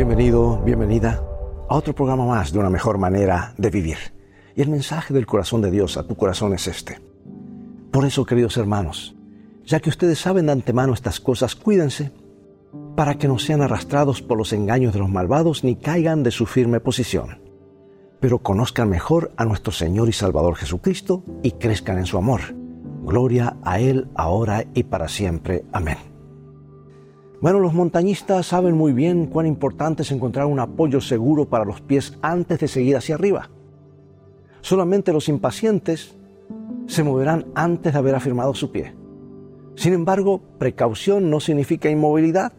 Bienvenido, bienvenida a otro programa más de una mejor manera de vivir. Y el mensaje del corazón de Dios a tu corazón es este. Por eso, queridos hermanos, ya que ustedes saben de antemano estas cosas, cuídense para que no sean arrastrados por los engaños de los malvados ni caigan de su firme posición. Pero conozcan mejor a nuestro Señor y Salvador Jesucristo y crezcan en su amor. Gloria a Él ahora y para siempre. Amén. Bueno, los montañistas saben muy bien cuán importante es encontrar un apoyo seguro para los pies antes de seguir hacia arriba. Solamente los impacientes se moverán antes de haber afirmado su pie. Sin embargo, precaución no significa inmovilidad.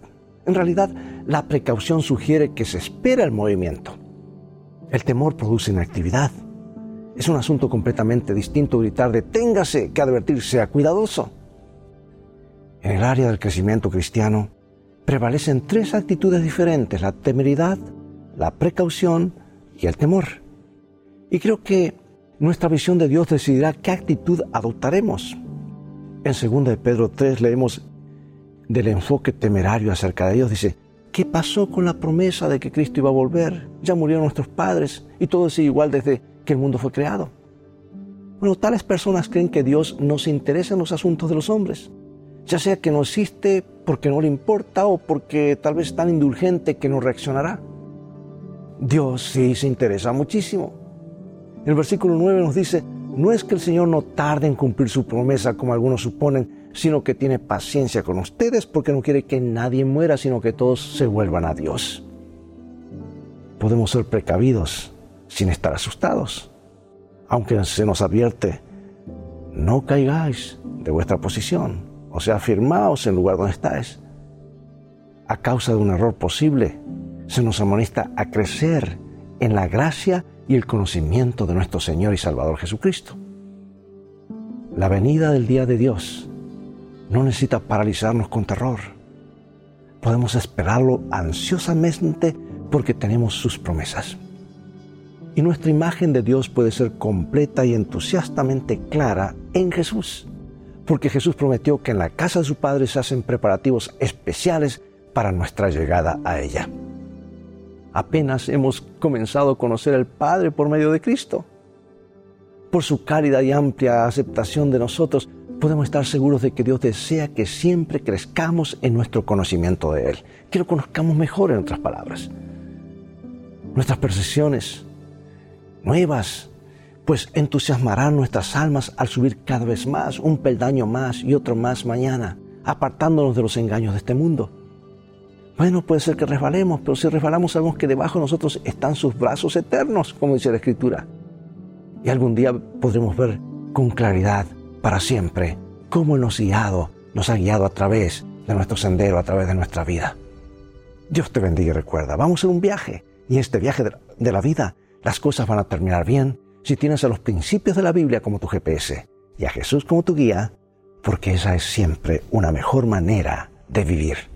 En realidad, la precaución sugiere que se espera el movimiento. El temor produce inactividad. Es un asunto completamente distinto gritar deténgase que advertir sea cuidadoso. En el área del crecimiento cristiano, prevalecen tres actitudes diferentes, la temeridad, la precaución y el temor. Y creo que nuestra visión de Dios decidirá qué actitud adoptaremos. En 2 de Pedro 3 leemos del enfoque temerario acerca de Dios. Dice, ¿qué pasó con la promesa de que Cristo iba a volver? Ya murieron nuestros padres y todo sigue igual desde que el mundo fue creado. Bueno, tales personas creen que Dios no se interesa en los asuntos de los hombres ya sea que no existe porque no le importa o porque tal vez es tan indulgente que no reaccionará. Dios sí se interesa muchísimo. El versículo 9 nos dice, no es que el Señor no tarde en cumplir su promesa como algunos suponen, sino que tiene paciencia con ustedes porque no quiere que nadie muera, sino que todos se vuelvan a Dios. Podemos ser precavidos sin estar asustados, aunque se nos advierte, no caigáis de vuestra posición o sea, afirmaos en el lugar donde estáis. A causa de un error posible, se nos amonesta a crecer en la gracia y el conocimiento de nuestro Señor y Salvador Jesucristo. La venida del día de Dios no necesita paralizarnos con terror. Podemos esperarlo ansiosamente porque tenemos sus promesas. Y nuestra imagen de Dios puede ser completa y entusiastamente clara en Jesús porque Jesús prometió que en la casa de su Padre se hacen preparativos especiales para nuestra llegada a ella. Apenas hemos comenzado a conocer al Padre por medio de Cristo. Por su cálida y amplia aceptación de nosotros, podemos estar seguros de que Dios desea que siempre crezcamos en nuestro conocimiento de Él, que lo conozcamos mejor en otras palabras. Nuestras percepciones nuevas pues entusiasmarán nuestras almas al subir cada vez más, un peldaño más y otro más mañana, apartándonos de los engaños de este mundo. Bueno, puede ser que resbalemos, pero si resbalamos sabemos que debajo de nosotros están sus brazos eternos, como dice la Escritura. Y algún día podremos ver con claridad, para siempre, cómo nos, guiado, nos ha guiado a través de nuestro sendero, a través de nuestra vida. Dios te bendiga y recuerda, vamos en un viaje, y en este viaje de la vida las cosas van a terminar bien si tienes a los principios de la Biblia como tu GPS y a Jesús como tu guía, porque esa es siempre una mejor manera de vivir.